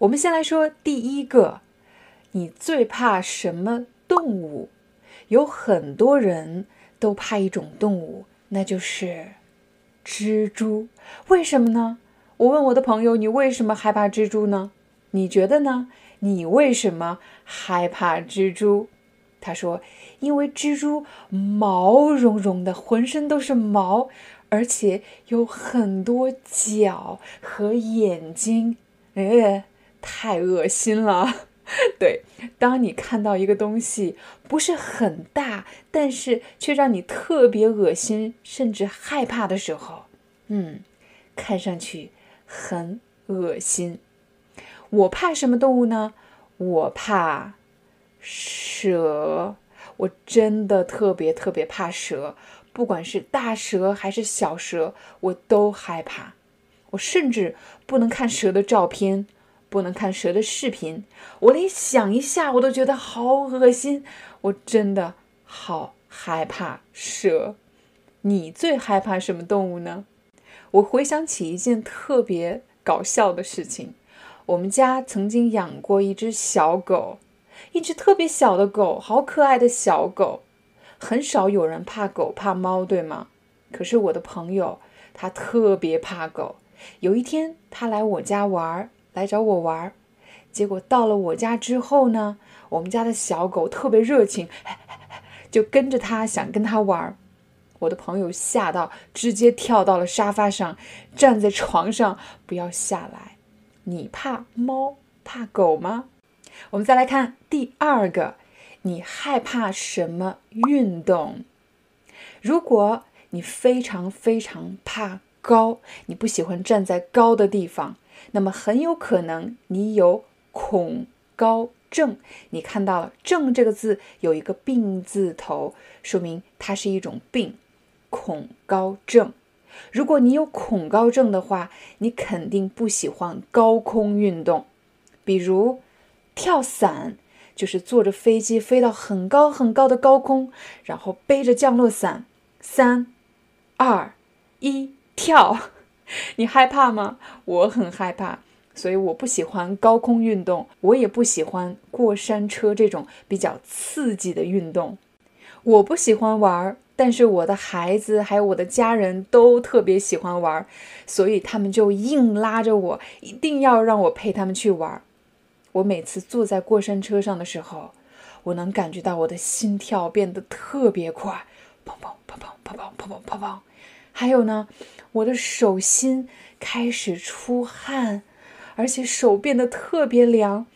我们先来说第一个，你最怕什么动物？有很多人都怕一种动物，那就是蜘蛛。为什么呢？我问我的朋友，你为什么害怕蜘蛛呢？你觉得呢？你为什么害怕蜘蛛？他说，因为蜘蛛毛茸茸的，浑身都是毛，而且有很多脚和眼睛，哎。太恶心了，对。当你看到一个东西不是很大，但是却让你特别恶心，甚至害怕的时候，嗯，看上去很恶心。我怕什么动物呢？我怕蛇。我真的特别特别怕蛇，不管是大蛇还是小蛇，我都害怕。我甚至不能看蛇的照片。不能看蛇的视频，我连想一下我都觉得好恶心，我真的好害怕蛇。你最害怕什么动物呢？我回想起一件特别搞笑的事情，我们家曾经养过一只小狗，一只特别小的狗，好可爱的小狗。很少有人怕狗怕猫，对吗？可是我的朋友他特别怕狗。有一天他来我家玩儿。来找我玩儿，结果到了我家之后呢，我们家的小狗特别热情，就跟着他想跟他玩儿。我的朋友吓到，直接跳到了沙发上，站在床上不要下来。你怕猫怕狗吗？我们再来看第二个，你害怕什么运动？如果你非常非常怕高，你不喜欢站在高的地方。那么很有可能你有恐高症。你看到了“症”这个字有一个“病”字头，说明它是一种病——恐高症。如果你有恐高症的话，你肯定不喜欢高空运动，比如跳伞，就是坐着飞机飞到很高很高的高空，然后背着降落伞，三、二、一，跳。你害怕吗？我很害怕，所以我不喜欢高空运动，我也不喜欢过山车这种比较刺激的运动。我不喜欢玩儿，但是我的孩子还有我的家人都特别喜欢玩儿，所以他们就硬拉着我，一定要让我陪他们去玩儿。我每次坐在过山车上的时候，我能感觉到我的心跳变得特别快，砰砰砰砰砰砰砰砰砰砰。还有呢，我的手心开始出汗，而且手变得特别凉。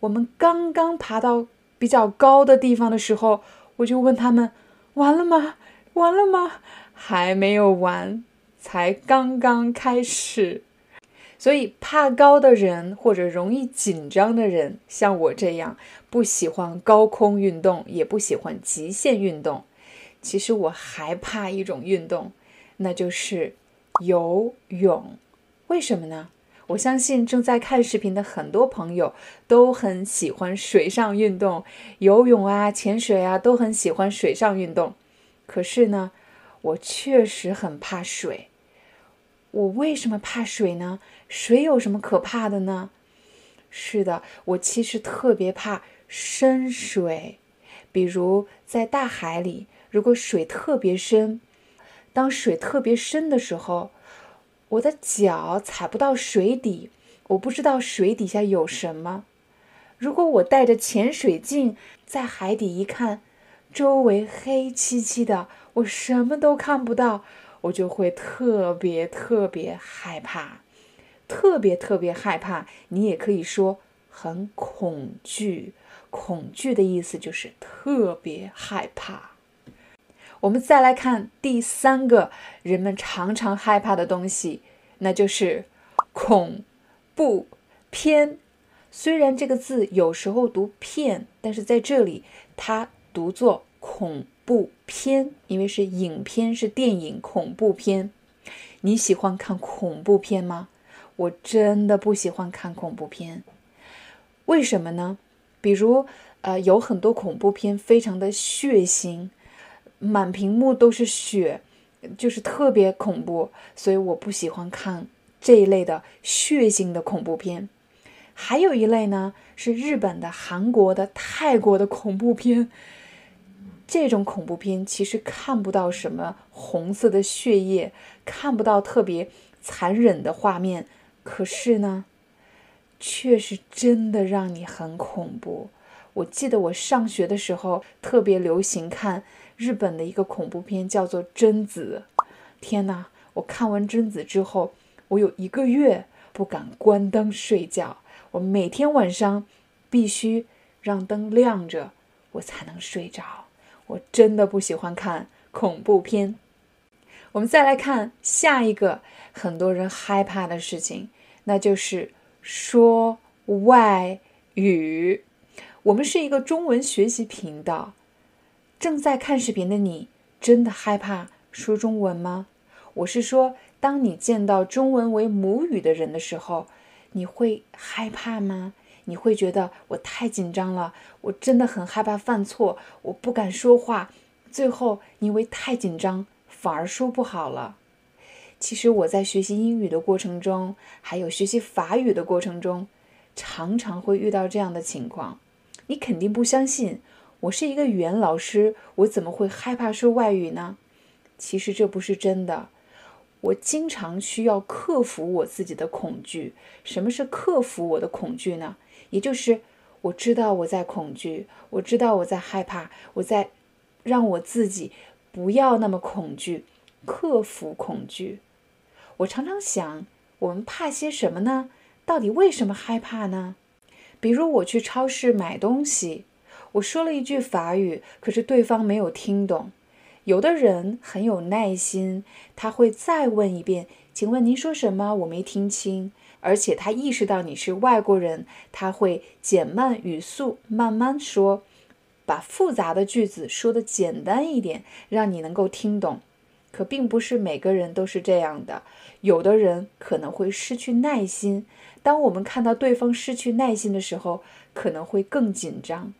我们刚刚爬到比较高的地方的时候，我就问他们：“完了吗？完了吗？”还没有完，才刚刚开始。所以，怕高的人或者容易紧张的人，像我这样，不喜欢高空运动，也不喜欢极限运动。其实我还怕一种运动。那就是游泳，为什么呢？我相信正在看视频的很多朋友都很喜欢水上运动，游泳啊、潜水啊都很喜欢水上运动。可是呢，我确实很怕水。我为什么怕水呢？水有什么可怕的呢？是的，我其实特别怕深水，比如在大海里，如果水特别深。当水特别深的时候，我的脚踩不到水底，我不知道水底下有什么。如果我带着潜水镜在海底一看，周围黑漆漆的，我什么都看不到，我就会特别特别害怕。特别特别害怕，你也可以说很恐惧。恐惧的意思就是特别害怕。我们再来看第三个人们常常害怕的东西，那就是恐怖片。虽然这个字有时候读片，但是在这里它读作恐怖片，因为是影片，是电影恐怖片。你喜欢看恐怖片吗？我真的不喜欢看恐怖片。为什么呢？比如，呃，有很多恐怖片非常的血腥。满屏幕都是血，就是特别恐怖，所以我不喜欢看这一类的血腥的恐怖片。还有一类呢，是日本的、韩国的、泰国的恐怖片。这种恐怖片其实看不到什么红色的血液，看不到特别残忍的画面，可是呢，却是真的让你很恐怖。我记得我上学的时候特别流行看。日本的一个恐怖片叫做《贞子》，天哪！我看完《贞子》之后，我有一个月不敢关灯睡觉，我每天晚上必须让灯亮着，我才能睡着。我真的不喜欢看恐怖片。我们再来看下一个很多人害怕的事情，那就是说外语。我们是一个中文学习频道。正在看视频的你，真的害怕说中文吗？我是说，当你见到中文为母语的人的时候，你会害怕吗？你会觉得我太紧张了，我真的很害怕犯错，我不敢说话，最后因为太紧张反而说不好了。其实我在学习英语的过程中，还有学习法语的过程中，常常会遇到这样的情况。你肯定不相信。我是一个语言老师，我怎么会害怕说外语呢？其实这不是真的。我经常需要克服我自己的恐惧。什么是克服我的恐惧呢？也就是我知道我在恐惧，我知道我在害怕，我在让我自己不要那么恐惧，克服恐惧。我常常想，我们怕些什么呢？到底为什么害怕呢？比如我去超市买东西。我说了一句法语，可是对方没有听懂。有的人很有耐心，他会再问一遍：“请问您说什么？我没听清。”而且他意识到你是外国人，他会减慢语速，慢慢说，把复杂的句子说的简单一点，让你能够听懂。可并不是每个人都是这样的，有的人可能会失去耐心。当我们看到对方失去耐心的时候，可能会更紧张。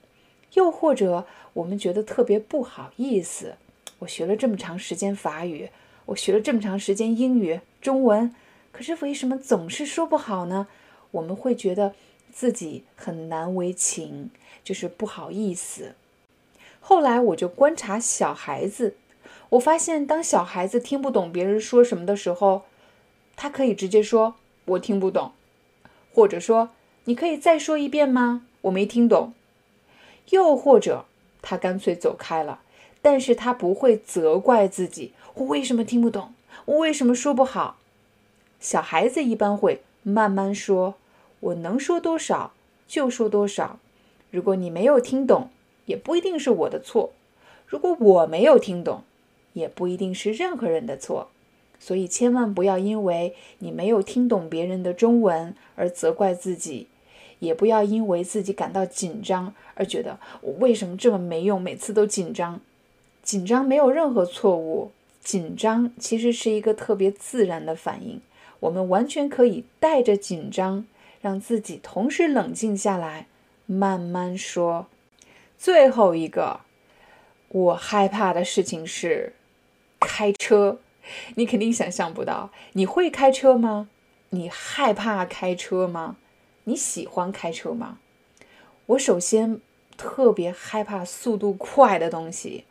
又或者我们觉得特别不好意思，我学了这么长时间法语，我学了这么长时间英语、中文，可是为什么总是说不好呢？我们会觉得自己很难为情，就是不好意思。后来我就观察小孩子，我发现当小孩子听不懂别人说什么的时候，他可以直接说“我听不懂”，或者说“你可以再说一遍吗？我没听懂。”又或者，他干脆走开了，但是他不会责怪自己，我为什么听不懂，我为什么说不好。小孩子一般会慢慢说，我能说多少就说多少。如果你没有听懂，也不一定是我的错；如果我没有听懂，也不一定是任何人的错。所以千万不要因为你没有听懂别人的中文而责怪自己。也不要因为自己感到紧张而觉得我为什么这么没用，每次都紧张。紧张没有任何错误，紧张其实是一个特别自然的反应。我们完全可以带着紧张，让自己同时冷静下来，慢慢说。最后一个，我害怕的事情是开车。你肯定想象不到，你会开车吗？你害怕开车吗？你喜欢开车吗？我首先特别害怕速度快的东西，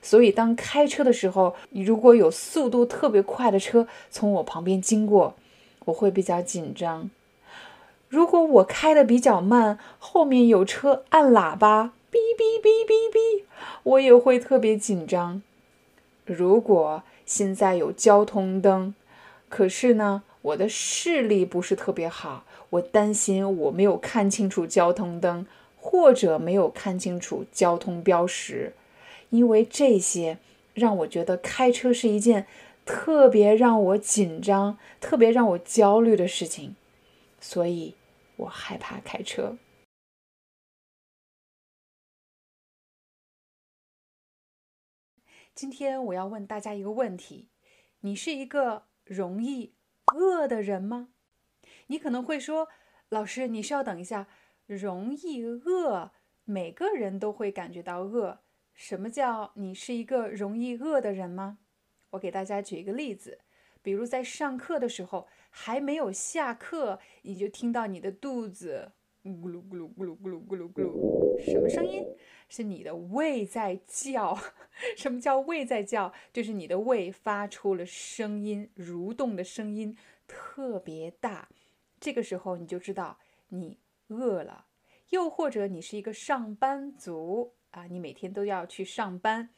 所以当开车的时候，如果有速度特别快的车从我旁边经过，我会比较紧张。如果我开的比较慢，后面有车按喇叭，哔哔哔哔哔，我也会特别紧张。如果现在有交通灯，可是呢？我的视力不是特别好，我担心我没有看清楚交通灯，或者没有看清楚交通标识，因为这些让我觉得开车是一件特别让我紧张、特别让我焦虑的事情，所以我害怕开车。今天我要问大家一个问题：你是一个容易饿的人吗？你可能会说，老师，你需要等一下。容易饿，每个人都会感觉到饿。什么叫你是一个容易饿的人吗？我给大家举一个例子，比如在上课的时候，还没有下课，你就听到你的肚子咕噜咕噜咕噜咕噜咕噜咕噜，什么声音？是你的胃在叫，什么叫胃在叫？就是你的胃发出了声音，蠕动的声音特别大。这个时候你就知道你饿了。又或者你是一个上班族啊，你每天都要去上班，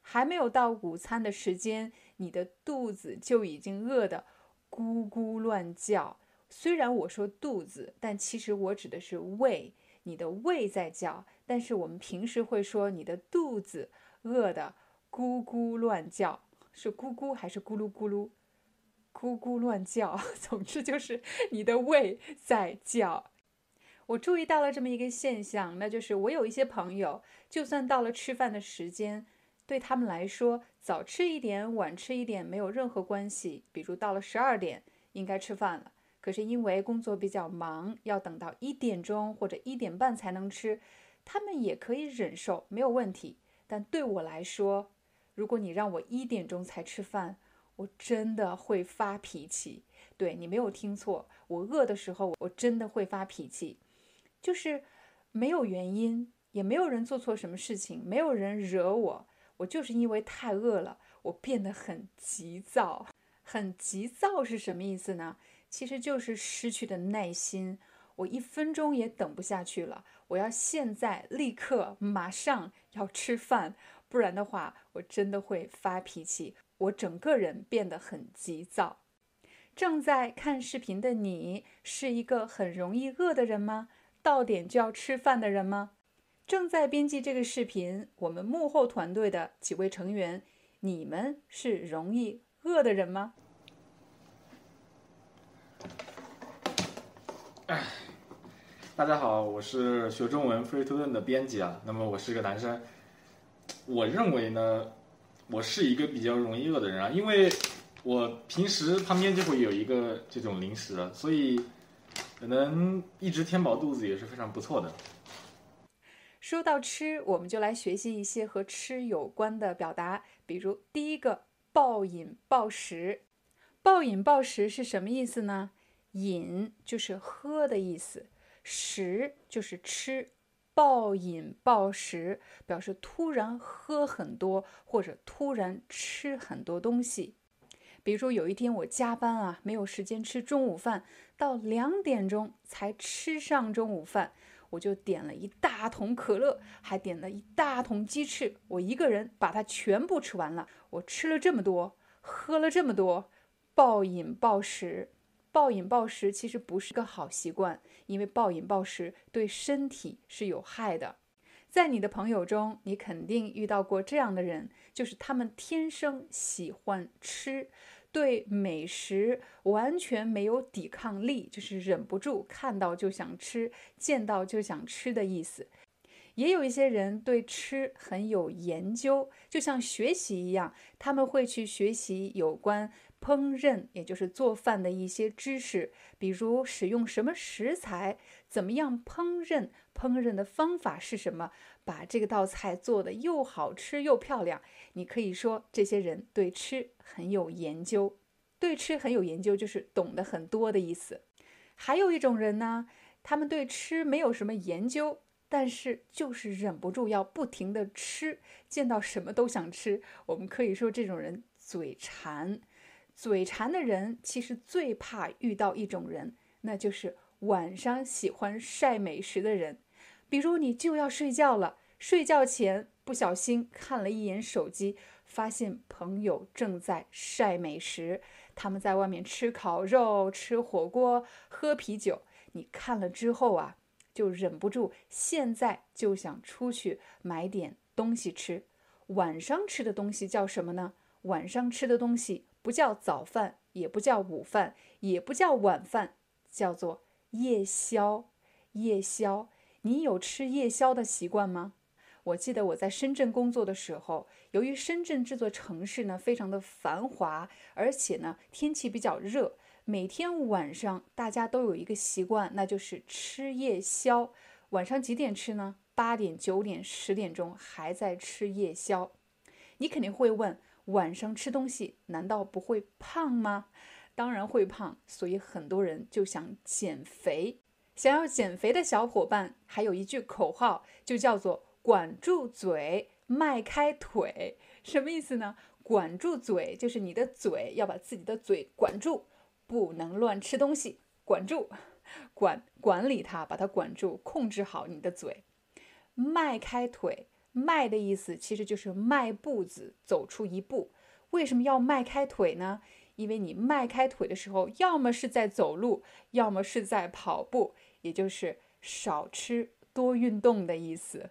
还没有到午餐的时间，你的肚子就已经饿得咕咕乱叫。虽然我说肚子，但其实我指的是胃。你的胃在叫，但是我们平时会说你的肚子饿得咕咕乱叫，是咕咕还是咕噜咕噜？咕咕乱叫，总之就是你的胃在叫。我注意到了这么一个现象，那就是我有一些朋友，就算到了吃饭的时间，对他们来说，早吃一点、晚吃一点没有任何关系。比如到了十二点应该吃饭了。可是因为工作比较忙，要等到一点钟或者一点半才能吃，他们也可以忍受，没有问题。但对我来说，如果你让我一点钟才吃饭，我真的会发脾气。对你没有听错，我饿的时候，我真的会发脾气，就是没有原因，也没有人做错什么事情，没有人惹我，我就是因为太饿了，我变得很急躁。很急躁是什么意思呢？其实就是失去的耐心，我一分钟也等不下去了，我要现在立刻马上要吃饭，不然的话我真的会发脾气，我整个人变得很急躁。正在看视频的你是一个很容易饿的人吗？到点就要吃饭的人吗？正在编辑这个视频，我们幕后团队的几位成员，你们是容易饿的人吗？哎，大家好，我是学中文 Free to Learn 的编辑啊。那么我是个男生，我认为呢，我是一个比较容易饿的人啊，因为我平时旁边就会有一个这种零食，所以可能一直填饱肚子也是非常不错的。说到吃，我们就来学习一些和吃有关的表达，比如第一个暴饮暴食。暴饮暴食是什么意思呢？饮就是喝的意思，食就是吃。暴饮暴食表示突然喝很多或者突然吃很多东西。比如说有一天我加班啊，没有时间吃中午饭，到两点钟才吃上中午饭，我就点了一大桶可乐，还点了一大桶鸡翅，我一个人把它全部吃完了。我吃了这么多，喝了这么多，暴饮暴食。暴饮暴食其实不是个好习惯，因为暴饮暴食对身体是有害的。在你的朋友中，你肯定遇到过这样的人，就是他们天生喜欢吃，对美食完全没有抵抗力，就是忍不住看到就想吃，见到就想吃的意思。也有一些人对吃很有研究，就像学习一样，他们会去学习有关。烹饪，也就是做饭的一些知识，比如使用什么食材，怎么样烹饪，烹饪的方法是什么，把这个道菜做的又好吃又漂亮。你可以说这些人对吃很有研究，对吃很有研究就是懂得很多的意思。还有一种人呢，他们对吃没有什么研究，但是就是忍不住要不停的吃，见到什么都想吃。我们可以说这种人嘴馋。嘴馋的人其实最怕遇到一种人，那就是晚上喜欢晒美食的人。比如你就要睡觉了，睡觉前不小心看了一眼手机，发现朋友正在晒美食，他们在外面吃烤肉、吃火锅、喝啤酒，你看了之后啊，就忍不住现在就想出去买点东西吃。晚上吃的东西叫什么呢？晚上吃的东西不叫早饭，也不叫午饭，也不叫晚饭，叫做夜宵。夜宵，你有吃夜宵的习惯吗？我记得我在深圳工作的时候，由于深圳这座城市呢非常的繁华，而且呢天气比较热，每天晚上大家都有一个习惯，那就是吃夜宵。晚上几点吃呢？八点、九点、十点钟还在吃夜宵。你肯定会问，晚上吃东西难道不会胖吗？当然会胖，所以很多人就想减肥。想要减肥的小伙伴，还有一句口号，就叫做。管住嘴，迈开腿，什么意思呢？管住嘴就是你的嘴要把自己的嘴管住，不能乱吃东西，管住，管管理它，把它管住，控制好你的嘴。迈开腿，迈的意思其实就是迈步子，走出一步。为什么要迈开腿呢？因为你迈开腿的时候，要么是在走路，要么是在跑步，也就是少吃多运动的意思。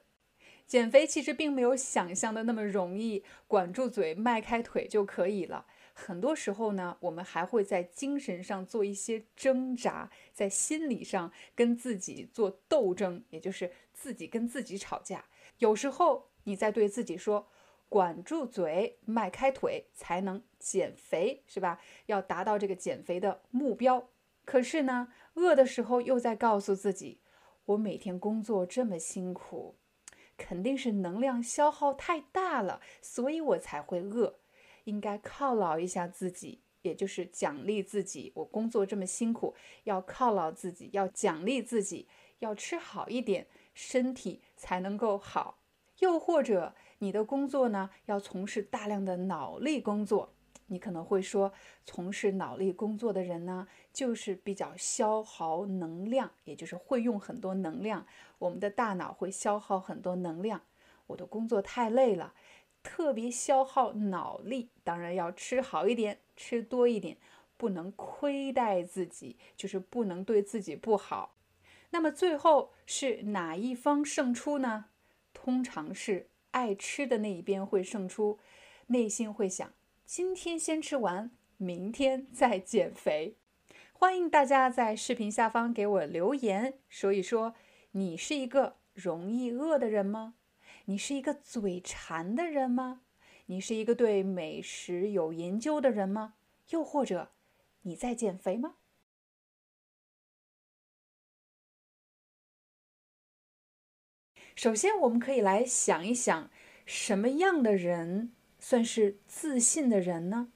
减肥其实并没有想象的那么容易，管住嘴，迈开腿就可以了。很多时候呢，我们还会在精神上做一些挣扎，在心理上跟自己做斗争，也就是自己跟自己吵架。有时候你在对自己说：“管住嘴，迈开腿，才能减肥，是吧？要达到这个减肥的目标。”可是呢，饿的时候又在告诉自己：“我每天工作这么辛苦。”肯定是能量消耗太大了，所以我才会饿。应该犒劳一下自己，也就是奖励自己。我工作这么辛苦，要犒劳自己，要奖励自己，要吃好一点，身体才能够好。又或者你的工作呢，要从事大量的脑力工作。你可能会说，从事脑力工作的人呢，就是比较消耗能量，也就是会用很多能量。我们的大脑会消耗很多能量。我的工作太累了，特别消耗脑力，当然要吃好一点，吃多一点，不能亏待自己，就是不能对自己不好。那么最后是哪一方胜出呢？通常是爱吃的那一边会胜出，内心会想。今天先吃完，明天再减肥。欢迎大家在视频下方给我留言，说一说你是一个容易饿的人吗？你是一个嘴馋的人吗？你是一个对美食有研究的人吗？又或者你在减肥吗？首先，我们可以来想一想，什么样的人？算是自信的人呢？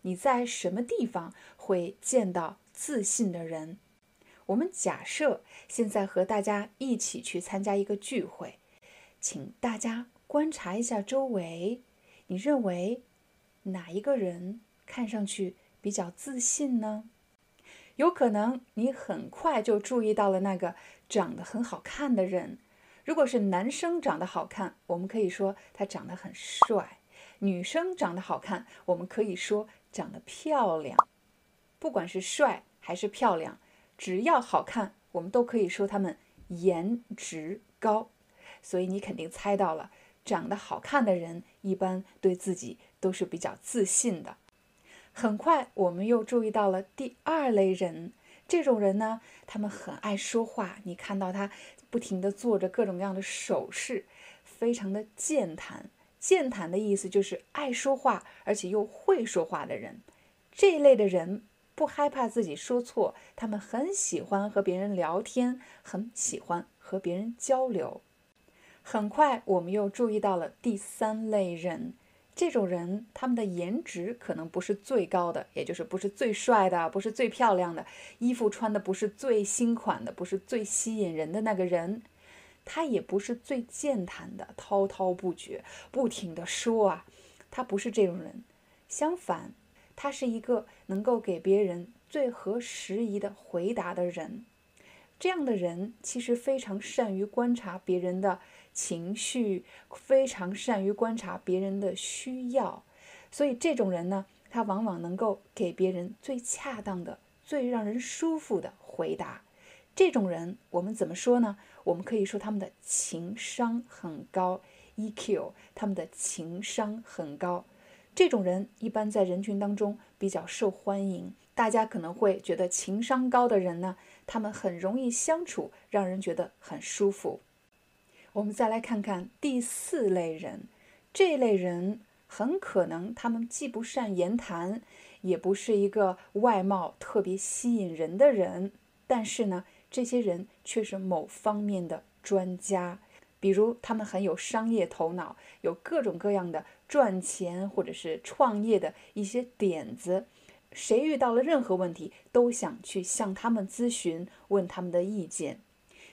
你在什么地方会见到自信的人？我们假设现在和大家一起去参加一个聚会，请大家观察一下周围，你认为哪一个人看上去比较自信呢？有可能你很快就注意到了那个长得很好看的人。如果是男生长得好看，我们可以说他长得很帅。女生长得好看，我们可以说长得漂亮。不管是帅还是漂亮，只要好看，我们都可以说他们颜值高。所以你肯定猜到了，长得好看的人一般对自己都是比较自信的。很快，我们又注意到了第二类人，这种人呢，他们很爱说话。你看到他不停地做着各种各样的手势，非常的健谈。健谈的意思就是爱说话，而且又会说话的人。这一类的人不害怕自己说错，他们很喜欢和别人聊天，很喜欢和别人交流。很快，我们又注意到了第三类人。这种人，他们的颜值可能不是最高的，也就是不是最帅的，不是最漂亮的，衣服穿的不是最新款的，不是最吸引人的那个人。他也不是最健谈的，滔滔不绝，不停的说啊，他不是这种人。相反，他是一个能够给别人最合时宜的回答的人。这样的人其实非常善于观察别人的情绪，非常善于观察别人的需要。所以这种人呢，他往往能够给别人最恰当的、最让人舒服的回答。这种人，我们怎么说呢？我们可以说他们的情商很高，EQ，他们的情商很高。这种人一般在人群当中比较受欢迎，大家可能会觉得情商高的人呢，他们很容易相处，让人觉得很舒服。我们再来看看第四类人，这类人很可能他们既不善言谈，也不是一个外貌特别吸引人的人，但是呢，这些人却是某方面的专家。比如，他们很有商业头脑，有各种各样的赚钱或者是创业的一些点子。谁遇到了任何问题，都想去向他们咨询，问他们的意见。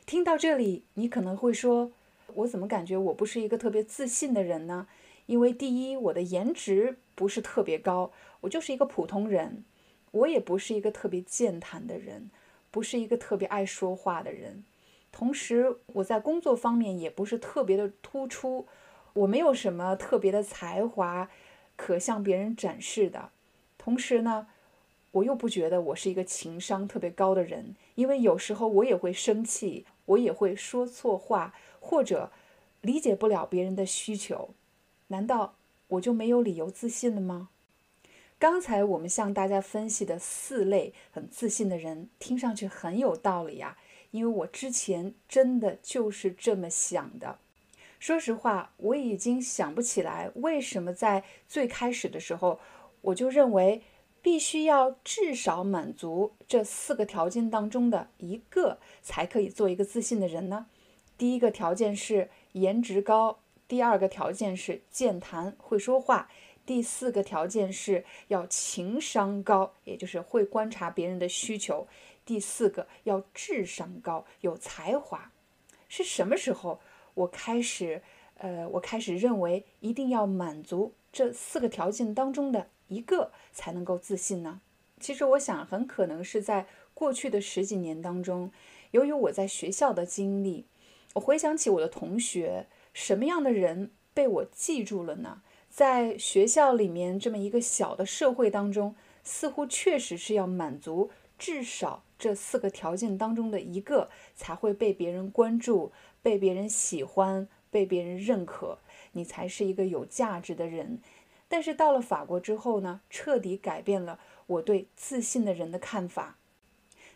听到这里，你可能会说：“我怎么感觉我不是一个特别自信的人呢？因为第一，我的颜值不是特别高，我就是一个普通人；我也不是一个特别健谈的人，不是一个特别爱说话的人。”同时，我在工作方面也不是特别的突出，我没有什么特别的才华可向别人展示的。同时呢，我又不觉得我是一个情商特别高的人，因为有时候我也会生气，我也会说错话，或者理解不了别人的需求。难道我就没有理由自信了吗？刚才我们向大家分析的四类很自信的人，听上去很有道理呀。因为我之前真的就是这么想的。说实话，我已经想不起来为什么在最开始的时候，我就认为必须要至少满足这四个条件当中的一个，才可以做一个自信的人呢？第一个条件是颜值高，第二个条件是健谈会说话，第四个条件是要情商高，也就是会观察别人的需求。第四个要智商高，有才华，是什么时候我开始，呃，我开始认为一定要满足这四个条件当中的一个才能够自信呢？其实我想，很可能是在过去的十几年当中，由于我在学校的经历，我回想起我的同学，什么样的人被我记住了呢？在学校里面这么一个小的社会当中，似乎确实是要满足至少。这四个条件当中的一个才会被别人关注、被别人喜欢、被别人认可，你才是一个有价值的人。但是到了法国之后呢，彻底改变了我对自信的人的看法。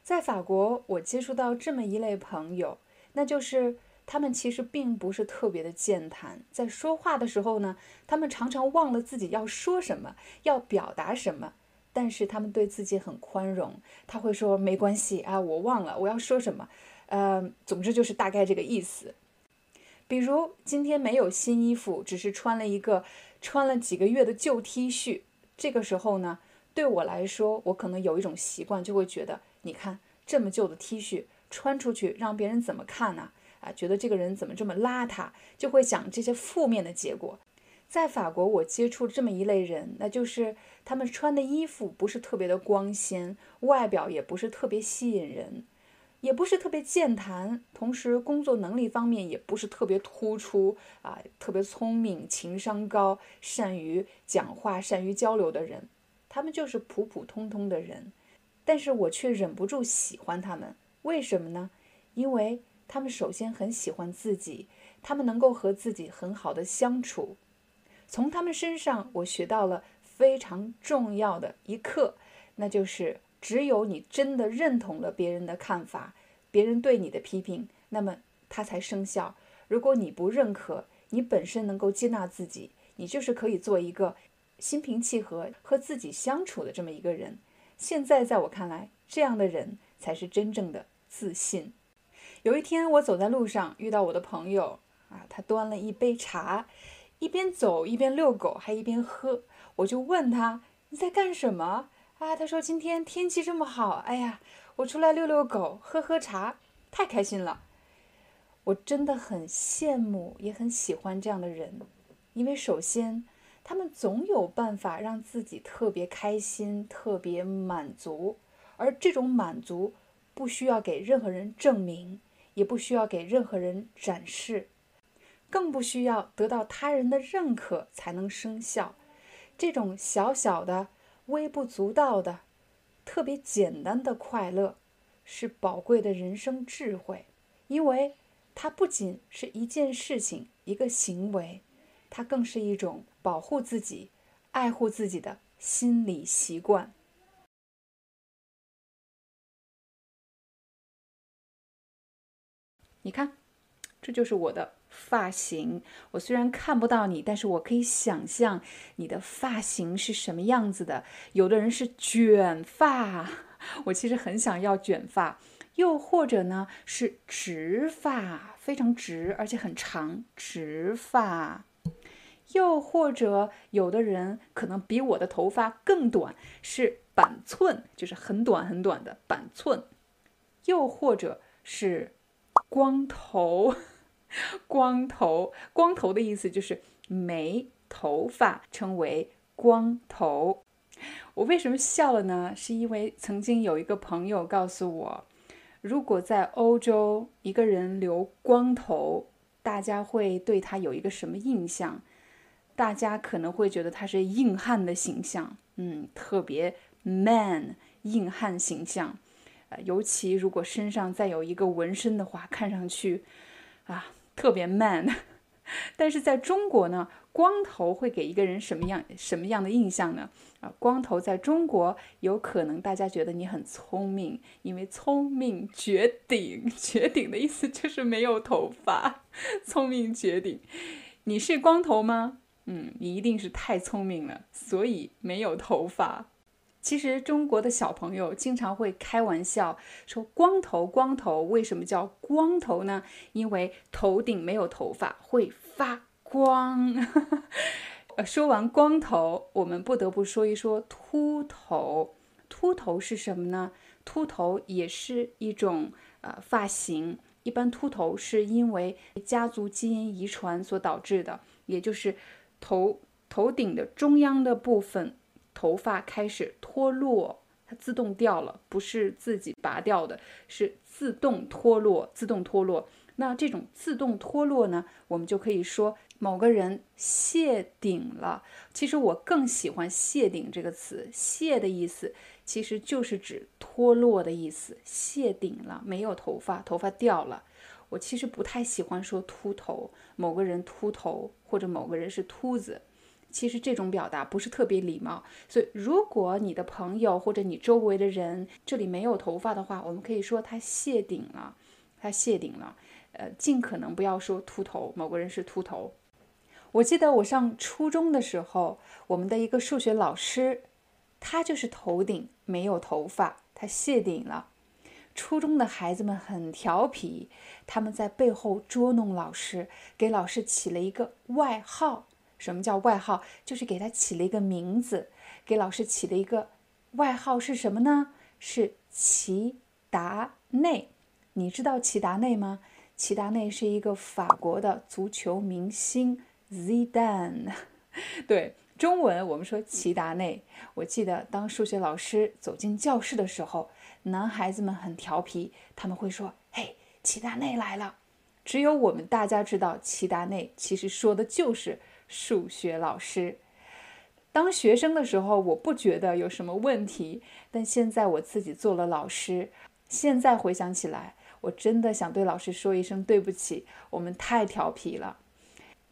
在法国，我接触到这么一类朋友，那就是他们其实并不是特别的健谈，在说话的时候呢，他们常常忘了自己要说什么，要表达什么。但是他们对自己很宽容，他会说没关系啊，我忘了我要说什么，呃，总之就是大概这个意思。比如今天没有新衣服，只是穿了一个穿了几个月的旧 T 恤，这个时候呢，对我来说，我可能有一种习惯，就会觉得，你看这么旧的 T 恤穿出去，让别人怎么看呢？啊觉得这个人怎么这么邋遢，就会讲这些负面的结果。在法国，我接触这么一类人，那就是他们穿的衣服不是特别的光鲜，外表也不是特别吸引人，也不是特别健谈，同时工作能力方面也不是特别突出啊，特别聪明、情商高、善于讲话、善于交流的人，他们就是普普通通的人，但是我却忍不住喜欢他们，为什么呢？因为他们首先很喜欢自己，他们能够和自己很好的相处。从他们身上，我学到了非常重要的一课，那就是只有你真的认同了别人的看法，别人对你的批评，那么它才生效。如果你不认可，你本身能够接纳自己，你就是可以做一个心平气和和自己相处的这么一个人。现在在我看来，这样的人才是真正的自信。有一天，我走在路上，遇到我的朋友啊，他端了一杯茶。一边走一边遛狗，还一边喝。我就问他你在干什么啊？他说今天天气这么好，哎呀，我出来遛遛狗，喝喝茶，太开心了。我真的很羡慕，也很喜欢这样的人，因为首先他们总有办法让自己特别开心、特别满足，而这种满足不需要给任何人证明，也不需要给任何人展示。更不需要得到他人的认可才能生效，这种小小的微不足道的、特别简单的快乐，是宝贵的人生智慧，因为它不仅是一件事情、一个行为，它更是一种保护自己、爱护自己的心理习惯。你看，这就是我的发型。我虽然看不到你，但是我可以想象你的发型是什么样子的。有的人是卷发，我其实很想要卷发；又或者呢是直发，非常直而且很长，直发；又或者有的人可能比我的头发更短，是板寸，就是很短很短的板寸；又或者是。光头，光头，光头的意思就是没头发，称为光头。我为什么笑了呢？是因为曾经有一个朋友告诉我，如果在欧洲一个人留光头，大家会对他有一个什么印象？大家可能会觉得他是硬汉的形象，嗯，特别 man 硬汉形象。尤其如果身上再有一个纹身的话，看上去啊特别 man。但是在中国呢，光头会给一个人什么样什么样的印象呢？啊，光头在中国有可能大家觉得你很聪明，因为聪明绝顶，绝顶的意思就是没有头发，聪明绝顶。你是光头吗？嗯，你一定是太聪明了，所以没有头发。其实中国的小朋友经常会开玩笑说：“光头，光头，为什么叫光头呢？因为头顶没有头发，会发光。”呃，说完光头，我们不得不说一说秃头。秃头是什么呢？秃头也是一种呃发型，一般秃头是因为家族基因遗传所导致的，也就是头头顶的中央的部分。头发开始脱落，它自动掉了，不是自己拔掉的，是自动脱落。自动脱落，那这种自动脱落呢，我们就可以说某个人谢顶了。其实我更喜欢“谢顶”这个词，“谢”的意思其实就是指脱落的意思。谢顶了，没有头发，头发掉了。我其实不太喜欢说秃头，某个人秃头，或者某个人是秃子。其实这种表达不是特别礼貌，所以如果你的朋友或者你周围的人这里没有头发的话，我们可以说他谢顶了，他谢顶了。呃，尽可能不要说秃头，某个人是秃头。我记得我上初中的时候，我们的一个数学老师，他就是头顶没有头发，他谢顶了。初中的孩子们很调皮，他们在背后捉弄老师，给老师起了一个外号。什么叫外号？就是给他起了一个名字，给老师起了一个外号是什么呢？是齐达内。你知道齐达内吗？齐达内是一个法国的足球明星，Zidane。对，中文我们说齐达内。我记得当数学老师走进教室的时候，男孩子们很调皮，他们会说：“嘿，齐达内来了。”只有我们大家知道，齐达内其实说的就是。数学老师，当学生的时候，我不觉得有什么问题，但现在我自己做了老师，现在回想起来，我真的想对老师说一声对不起，我们太调皮了。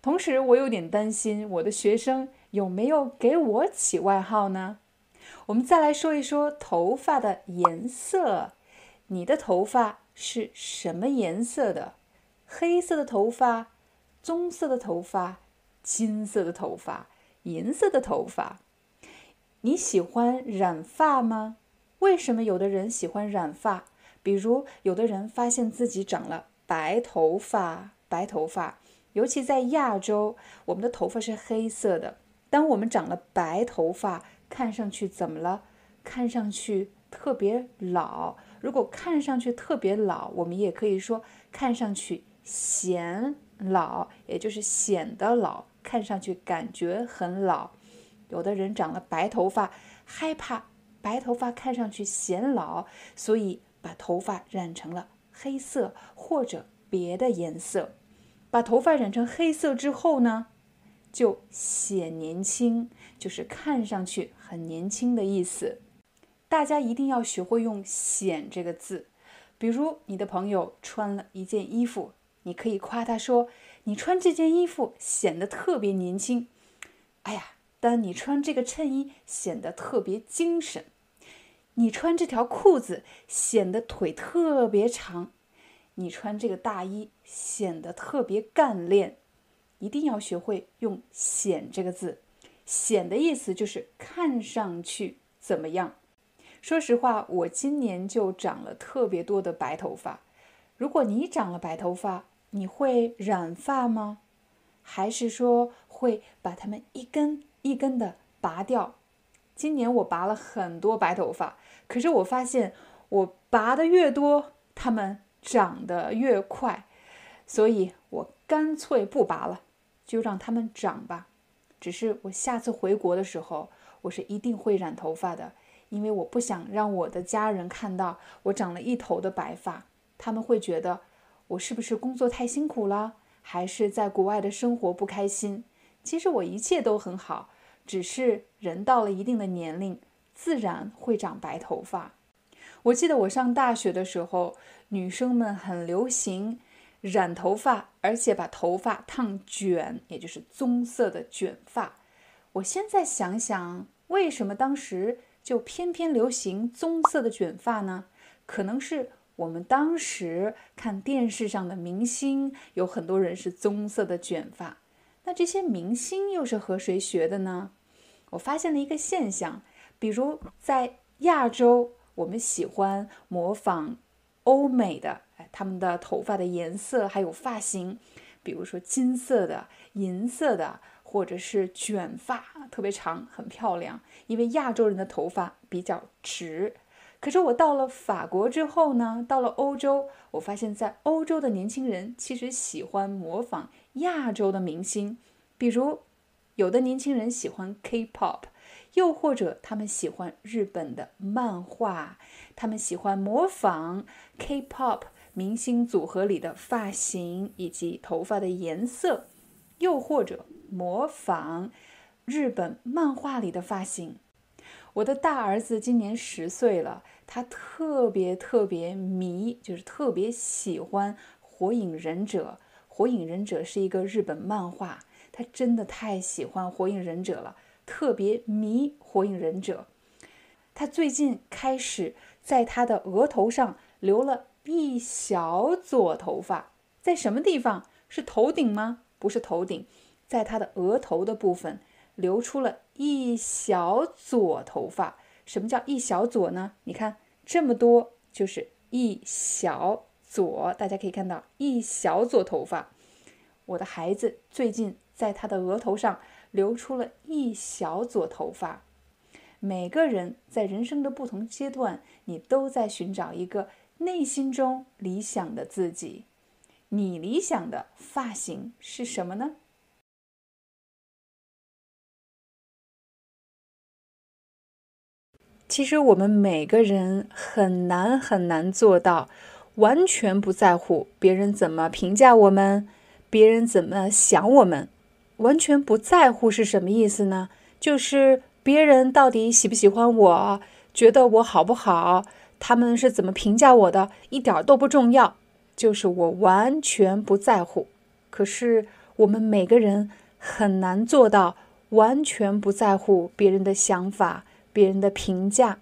同时，我有点担心我的学生有没有给我起外号呢？我们再来说一说头发的颜色，你的头发是什么颜色的？黑色的头发，棕色的头发。金色的头发，银色的头发，你喜欢染发吗？为什么有的人喜欢染发？比如，有的人发现自己长了白头发，白头发，尤其在亚洲，我们的头发是黑色的。当我们长了白头发，看上去怎么了？看上去特别老。如果看上去特别老，我们也可以说看上去显老，也就是显得老。看上去感觉很老，有的人长了白头发，害怕白头发看上去显老，所以把头发染成了黑色或者别的颜色。把头发染成黑色之后呢，就显年轻，就是看上去很年轻的意思。大家一定要学会用“显”这个字。比如你的朋友穿了一件衣服，你可以夸他说：“你穿这件衣服显得特别年轻。”哎呀，但你穿这个衬衣显得特别精神。你穿这条裤子显得腿特别长。你穿这个大衣显得特别干练。一定要学会用“显”这个字，“显”的意思就是看上去怎么样。说实话，我今年就长了特别多的白头发。如果你长了白头发，你会染发吗？还是说会把它们一根一根的拔掉？今年我拔了很多白头发，可是我发现我拔的越多，它们长得越快，所以我干脆不拔了。就让它们长吧，只是我下次回国的时候，我是一定会染头发的，因为我不想让我的家人看到我长了一头的白发，他们会觉得我是不是工作太辛苦了，还是在国外的生活不开心？其实我一切都很好，只是人到了一定的年龄，自然会长白头发。我记得我上大学的时候，女生们很流行。染头发，而且把头发烫卷，也就是棕色的卷发。我现在想想，为什么当时就偏偏流行棕色的卷发呢？可能是我们当时看电视上的明星，有很多人是棕色的卷发。那这些明星又是和谁学的呢？我发现了一个现象，比如在亚洲，我们喜欢模仿欧美的。他们的头发的颜色还有发型，比如说金色的、银色的，或者是卷发，特别长，很漂亮。因为亚洲人的头发比较直。可是我到了法国之后呢，到了欧洲，我发现，在欧洲的年轻人其实喜欢模仿亚洲的明星，比如有的年轻人喜欢 K-pop，又或者他们喜欢日本的漫画，他们喜欢模仿 K-pop。明星组合里的发型以及头发的颜色，又或者模仿日本漫画里的发型。我的大儿子今年十岁了，他特别特别迷，就是特别喜欢《火影忍者》。《火影忍者》是一个日本漫画，他真的太喜欢《火影忍者》了，特别迷《火影忍者》。他最近开始在他的额头上留了。一小撮头发在什么地方？是头顶吗？不是头顶，在他的额头的部分留出了一小撮头发。什么叫一小撮呢？你看这么多，就是一小撮。大家可以看到一小撮头发。我的孩子最近在他的额头上留出了一小撮头发。每个人在人生的不同阶段，你都在寻找一个。内心中理想的自己，你理想的发型是什么呢？其实我们每个人很难很难做到完全不在乎别人怎么评价我们，别人怎么想我们。完全不在乎是什么意思呢？就是别人到底喜不喜欢我，觉得我好不好。他们是怎么评价我的，一点都不重要，就是我完全不在乎。可是我们每个人很难做到完全不在乎别人的想法、别人的评价。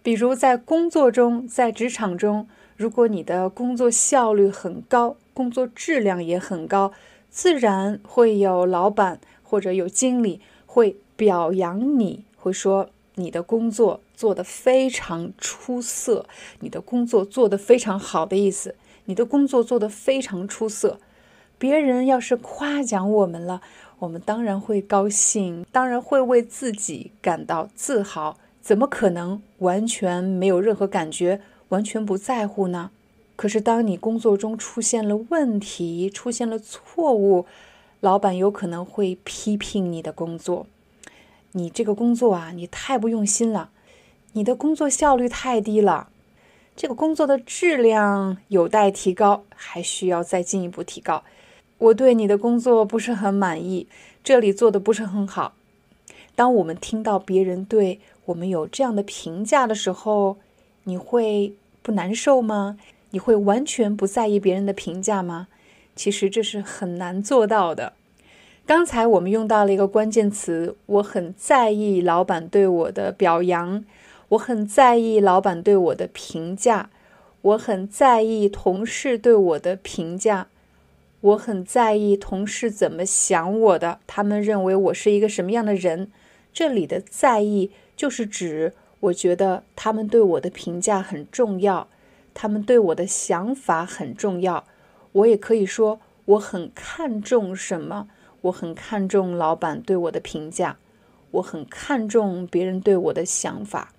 比如在工作中，在职场中，如果你的工作效率很高，工作质量也很高，自然会有老板或者有经理会表扬你，会说。你的工作做得非常出色，你的工作做得非常好的意思。你的工作做得非常出色，别人要是夸奖我们了，我们当然会高兴，当然会为自己感到自豪。怎么可能完全没有任何感觉，完全不在乎呢？可是当你工作中出现了问题，出现了错误，老板有可能会批评你的工作。你这个工作啊，你太不用心了，你的工作效率太低了，这个工作的质量有待提高，还需要再进一步提高。我对你的工作不是很满意，这里做的不是很好。当我们听到别人对我们有这样的评价的时候，你会不难受吗？你会完全不在意别人的评价吗？其实这是很难做到的。刚才我们用到了一个关键词，我很在意老板对我的表扬，我很在意老板对我的评价，我很在意同事对我的评价，我很在意同事怎么想我的，他们认为我是一个什么样的人。这里的在意就是指，我觉得他们对我的评价很重要，他们对我的想法很重要。我也可以说，我很看重什么？我很看重老板对我的评价，我很看重别人对我的想法。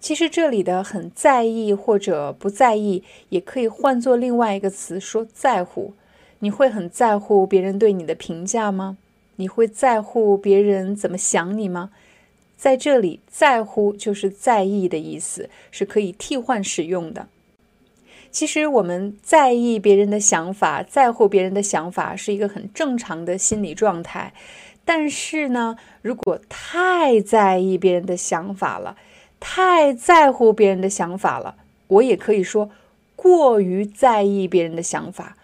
其实这里的很在意或者不在意，也可以换作另外一个词，说在乎。你会很在乎别人对你的评价吗？你会在乎别人怎么想你吗？在这里，在乎就是在意的意思，是可以替换使用的。其实我们在意别人的想法，在乎别人的想法是一个很正常的心理状态。但是呢，如果太在意别人的想法了，太在乎别人的想法了，我也可以说过于在意别人的想法，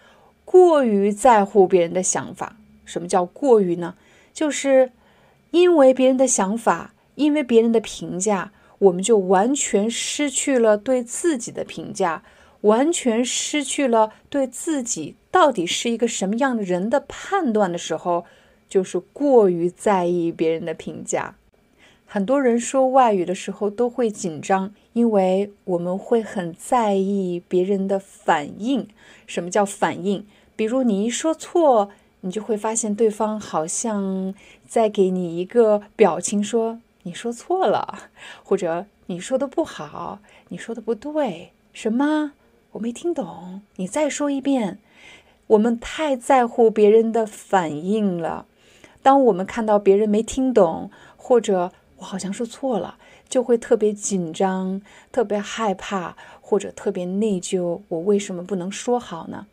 过于在乎别人的想法。什么叫过于呢？就是因为别人的想法，因为别人的评价，我们就完全失去了对自己的评价，完全失去了对自己到底是一个什么样的人的判断的时候，就是过于在意别人的评价。很多人说外语的时候都会紧张，因为我们会很在意别人的反应。什么叫反应？比如你一说错。你就会发现对方好像在给你一个表情，说你说错了，或者你说的不好，你说的不对。什么？我没听懂，你再说一遍。我们太在乎别人的反应了。当我们看到别人没听懂，或者我好像说错了，就会特别紧张、特别害怕，或者特别内疚。我为什么不能说好呢？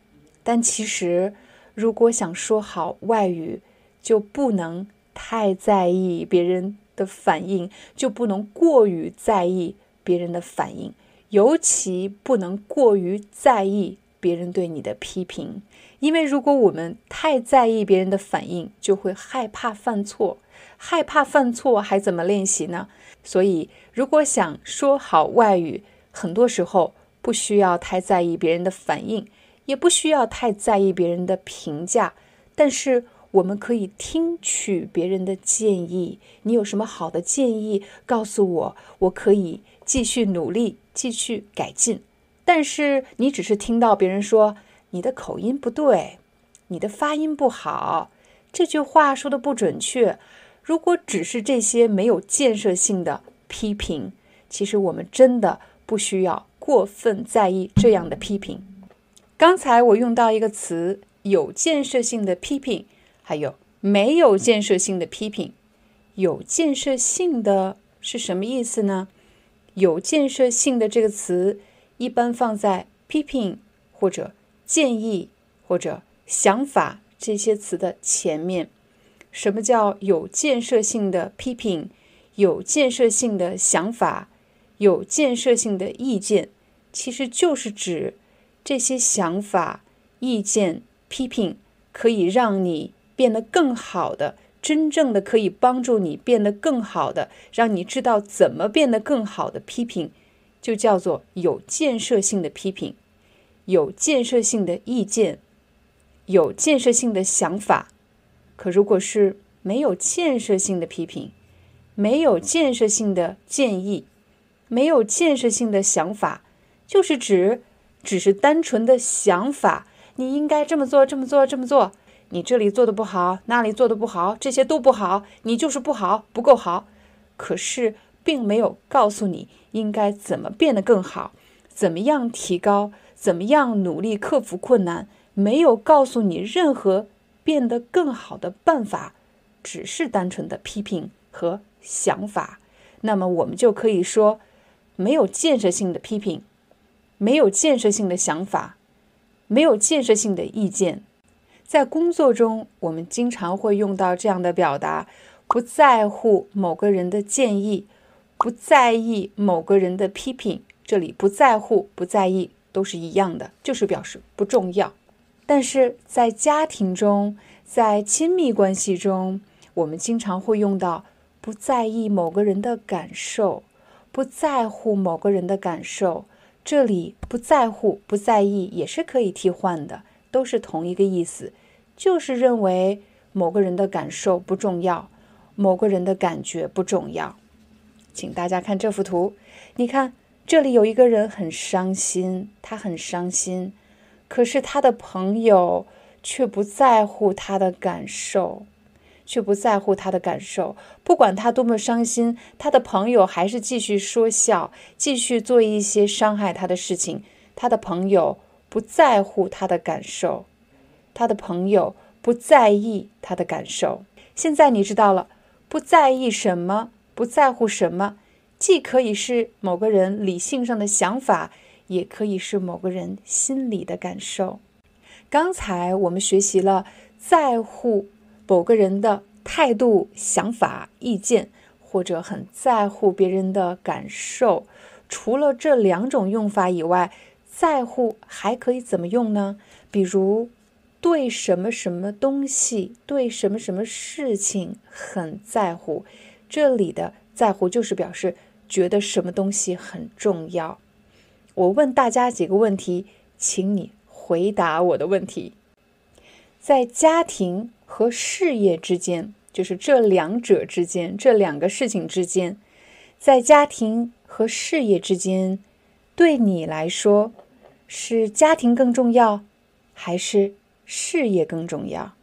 但其实。如果想说好外语，就不能太在意别人的反应，就不能过于在意别人的反应，尤其不能过于在意别人对你的批评。因为如果我们太在意别人的反应，就会害怕犯错，害怕犯错还怎么练习呢？所以，如果想说好外语，很多时候不需要太在意别人的反应。也不需要太在意别人的评价，但是我们可以听取别人的建议。你有什么好的建议，告诉我，我可以继续努力，继续改进。但是你只是听到别人说你的口音不对，你的发音不好，这句话说的不准确。如果只是这些没有建设性的批评，其实我们真的不需要过分在意这样的批评。刚才我用到一个词，有建设性的批评，还有没有建设性的批评。有建设性的是什么意思呢？有建设性的这个词一般放在批评或者建议或者想法这些词的前面。什么叫有建设性的批评？有建设性的想法？有建设性的意见？其实就是指。这些想法、意见、批评可以让你变得更好的，真正的可以帮助你变得更好的，让你知道怎么变得更好的批评，就叫做有建设性的批评，有建设性的意见，有建设性的想法。可如果是没有建设性的批评，没有建设性的建议，没有建设性的想法，就是指。只是单纯的想法，你应该这么做，这么做，这么做。你这里做的不好，那里做的不好，这些都不好，你就是不好，不够好。可是并没有告诉你应该怎么变得更好，怎么样提高，怎么样努力克服困难，没有告诉你任何变得更好的办法，只是单纯的批评和想法。那么我们就可以说，没有建设性的批评。没有建设性的想法，没有建设性的意见，在工作中，我们经常会用到这样的表达。不在乎某个人的建议，不在意某个人的批评。这里不在乎、不在意都是一样的，就是表示不重要。但是在家庭中，在亲密关系中，我们经常会用到不在意某个人的感受，不在乎某个人的感受。这里不在乎、不在意也是可以替换的，都是同一个意思，就是认为某个人的感受不重要，某个人的感觉不重要。请大家看这幅图，你看这里有一个人很伤心，他很伤心。可是他的朋友却不在乎他的感受，却不在乎他的感受。不管他多么伤心，他的朋友还是继续说笑，继续做一些伤害他的事情。他的朋友不在乎他的感受，他的朋友不在意他的感受。现在你知道了，不在意什么，不在乎什么，既可以是某个人理性上的想法。也可以是某个人心里的感受。刚才我们学习了在乎某个人的态度、想法、意见，或者很在乎别人的感受。除了这两种用法以外，在乎还可以怎么用呢？比如对什么什么东西、对什么什么事情很在乎。这里的在乎就是表示觉得什么东西很重要。我问大家几个问题，请你回答我的问题。在家庭和事业之间，就是这两者之间，这两个事情之间，在家庭和事业之间，对你来说，是家庭更重要，还是事业更重要？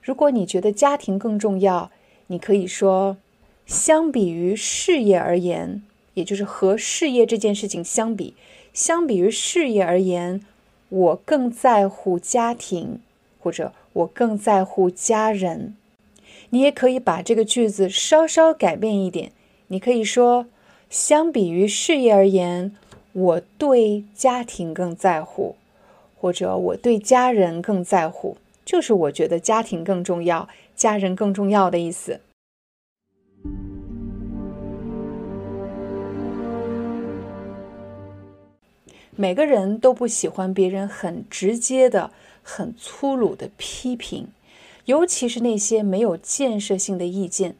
如果你觉得家庭更重要，你可以说，相比于事业而言。也就是和事业这件事情相比，相比于事业而言，我更在乎家庭，或者我更在乎家人。你也可以把这个句子稍稍改变一点，你可以说：相比于事业而言，我对家庭更在乎，或者我对家人更在乎。就是我觉得家庭更重要，家人更重要的意思。每个人都不喜欢别人很直接的、很粗鲁的批评，尤其是那些没有建设性的意见。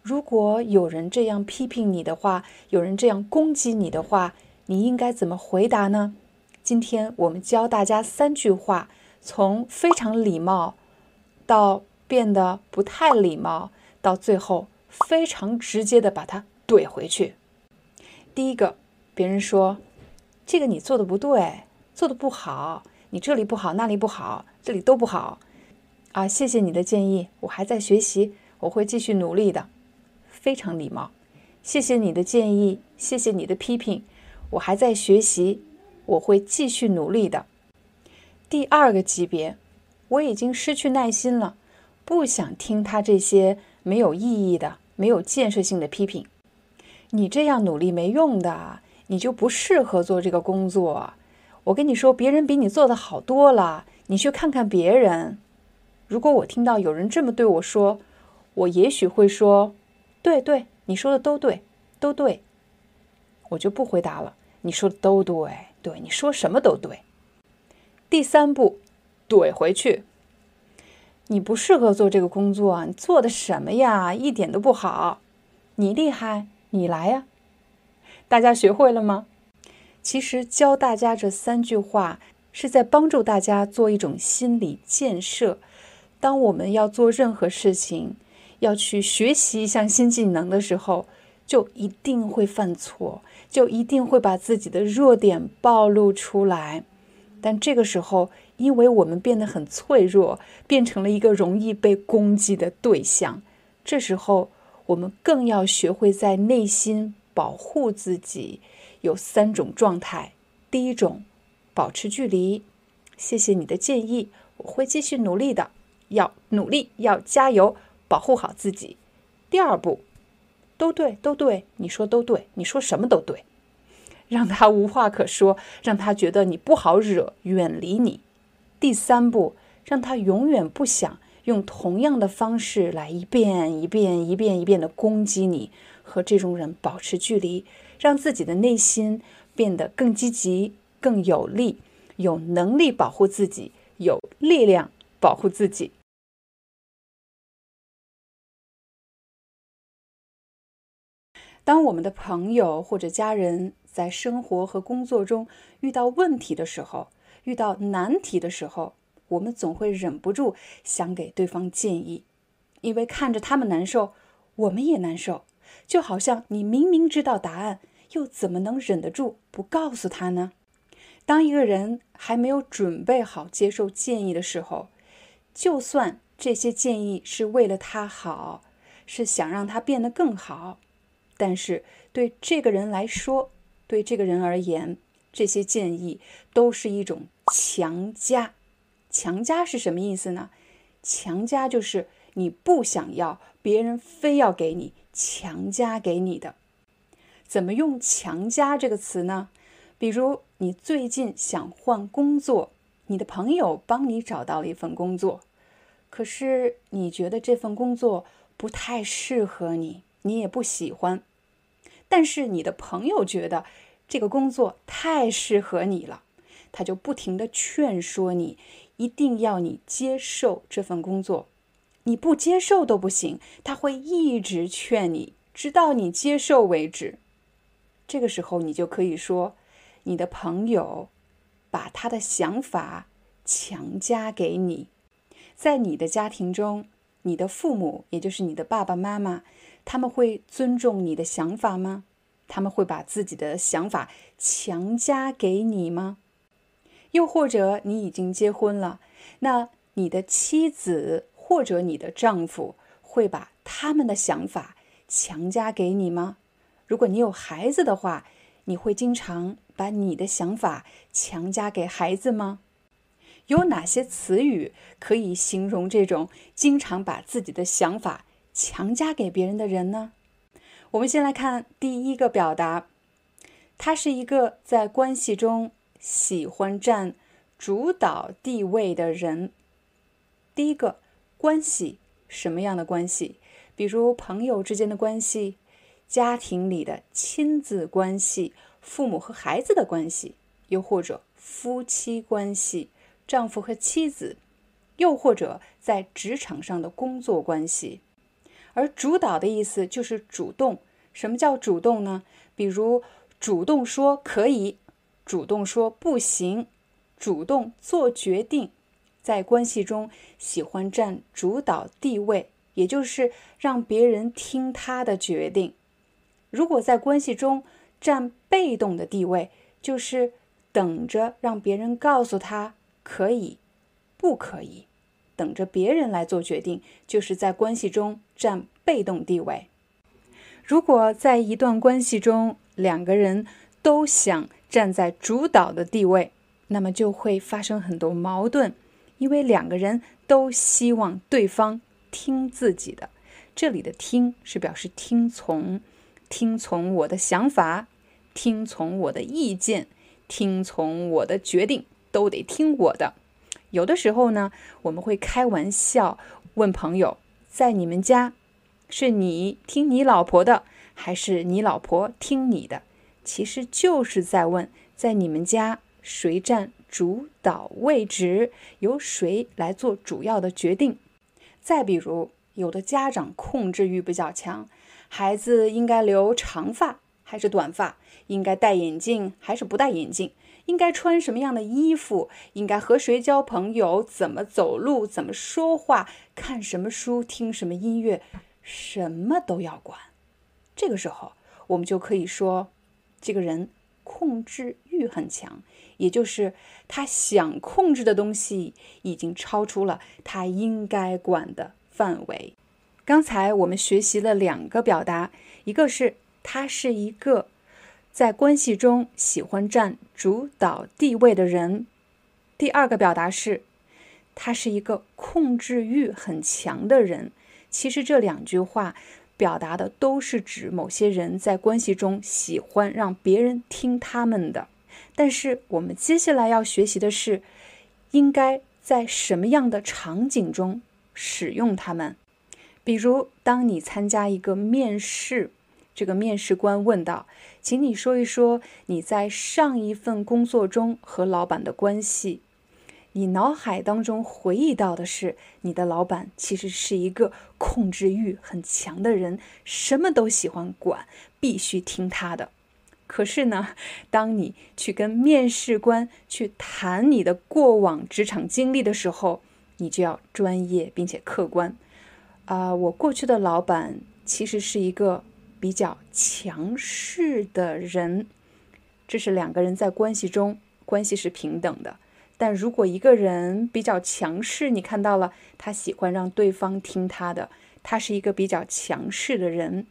如果有人这样批评你的话，有人这样攻击你的话，你应该怎么回答呢？今天我们教大家三句话，从非常礼貌到变得不太礼貌，到最后非常直接的把它怼回去。第一个，别人说。这个你做的不对，做的不好，你这里不好，那里不好，这里都不好，啊！谢谢你的建议，我还在学习，我会继续努力的，非常礼貌。谢谢你的建议，谢谢你的批评，我还在学习，我会继续努力的。第二个级别，我已经失去耐心了，不想听他这些没有意义的、没有建设性的批评。你这样努力没用的。你就不适合做这个工作。我跟你说，别人比你做的好多了。你去看看别人。如果我听到有人这么对我说，我也许会说：“对对，你说的都对，都对。”我就不回答了。你说的都对，对，你说什么都对。第三步，怼回去。你不适合做这个工作，你做的什么呀？一点都不好。你厉害，你来呀。大家学会了吗？其实教大家这三句话，是在帮助大家做一种心理建设。当我们要做任何事情，要去学习一项新技能的时候，就一定会犯错，就一定会把自己的弱点暴露出来。但这个时候，因为我们变得很脆弱，变成了一个容易被攻击的对象，这时候我们更要学会在内心。保护自己有三种状态：第一种，保持距离。谢谢你的建议，我会继续努力的。要努力，要加油，保护好自己。第二步，都对，都对，你说都对，你说什么都对，让他无话可说，让他觉得你不好惹，远离你。第三步，让他永远不想用同样的方式来一遍一遍一遍一遍的攻击你，和这种人保持距离，让自己的内心变得更积极、更有力，有能力保护自己，有力量保护自己。当我们的朋友或者家人在生活和工作中遇到问题的时候，遇到难题的时候，我们总会忍不住想给对方建议，因为看着他们难受，我们也难受。就好像你明明知道答案，又怎么能忍得住不告诉他呢？当一个人还没有准备好接受建议的时候，就算这些建议是为了他好，是想让他变得更好。但是对这个人来说，对这个人而言，这些建议都是一种强加。强加是什么意思呢？强加就是你不想要，别人非要给你强加给你的。怎么用“强加”这个词呢？比如你最近想换工作，你的朋友帮你找到了一份工作，可是你觉得这份工作不太适合你，你也不喜欢。但是你的朋友觉得这个工作太适合你了，他就不停的劝说你，一定要你接受这份工作。你不接受都不行，他会一直劝你，直到你接受为止。这个时候，你就可以说，你的朋友把他的想法强加给你。在你的家庭中，你的父母，也就是你的爸爸妈妈。他们会尊重你的想法吗？他们会把自己的想法强加给你吗？又或者你已经结婚了，那你的妻子或者你的丈夫会把他们的想法强加给你吗？如果你有孩子的话，你会经常把你的想法强加给孩子吗？有哪些词语可以形容这种经常把自己的想法？强加给别人的人呢？我们先来看第一个表达，他是一个在关系中喜欢占主导地位的人。第一个关系，什么样的关系？比如朋友之间的关系，家庭里的亲子关系，父母和孩子的关系，又或者夫妻关系，丈夫和妻子，又或者在职场上的工作关系。而主导的意思就是主动。什么叫主动呢？比如主动说可以，主动说不行，主动做决定，在关系中喜欢占主导地位，也就是让别人听他的决定。如果在关系中占被动的地位，就是等着让别人告诉他可以，不可以。等着别人来做决定，就是在关系中占被动地位。如果在一段关系中，两个人都想站在主导的地位，那么就会发生很多矛盾，因为两个人都希望对方听自己的。这里的“听”是表示听从，听从我的想法，听从我的意见，听从我的决定，都得听我的。有的时候呢，我们会开玩笑问朋友，在你们家，是你听你老婆的，还是你老婆听你的？其实就是在问，在你们家谁占主导位置，由谁来做主要的决定？再比如，有的家长控制欲比较强，孩子应该留长发还是短发？应该戴眼镜还是不戴眼镜？应该穿什么样的衣服？应该和谁交朋友？怎么走路？怎么说话？看什么书？听什么音乐？什么都要管。这个时候，我们就可以说，这个人控制欲很强，也就是他想控制的东西已经超出了他应该管的范围。刚才我们学习了两个表达，一个是他是一个。在关系中喜欢占主导地位的人，第二个表达是，他是一个控制欲很强的人。其实这两句话表达的都是指某些人在关系中喜欢让别人听他们的。但是我们接下来要学习的是，应该在什么样的场景中使用它们。比如，当你参加一个面试，这个面试官问道：“请你说一说你在上一份工作中和老板的关系。”你脑海当中回忆到的是，你的老板其实是一个控制欲很强的人，什么都喜欢管，必须听他的。可是呢，当你去跟面试官去谈你的过往职场经历的时候，你就要专业并且客观。啊，我过去的老板其实是一个比较强势的人，这是两个人在关系中关系是平等的。但如果一个人比较强势，你看到了，他喜欢让对方听他的，他是一个比较强势的人。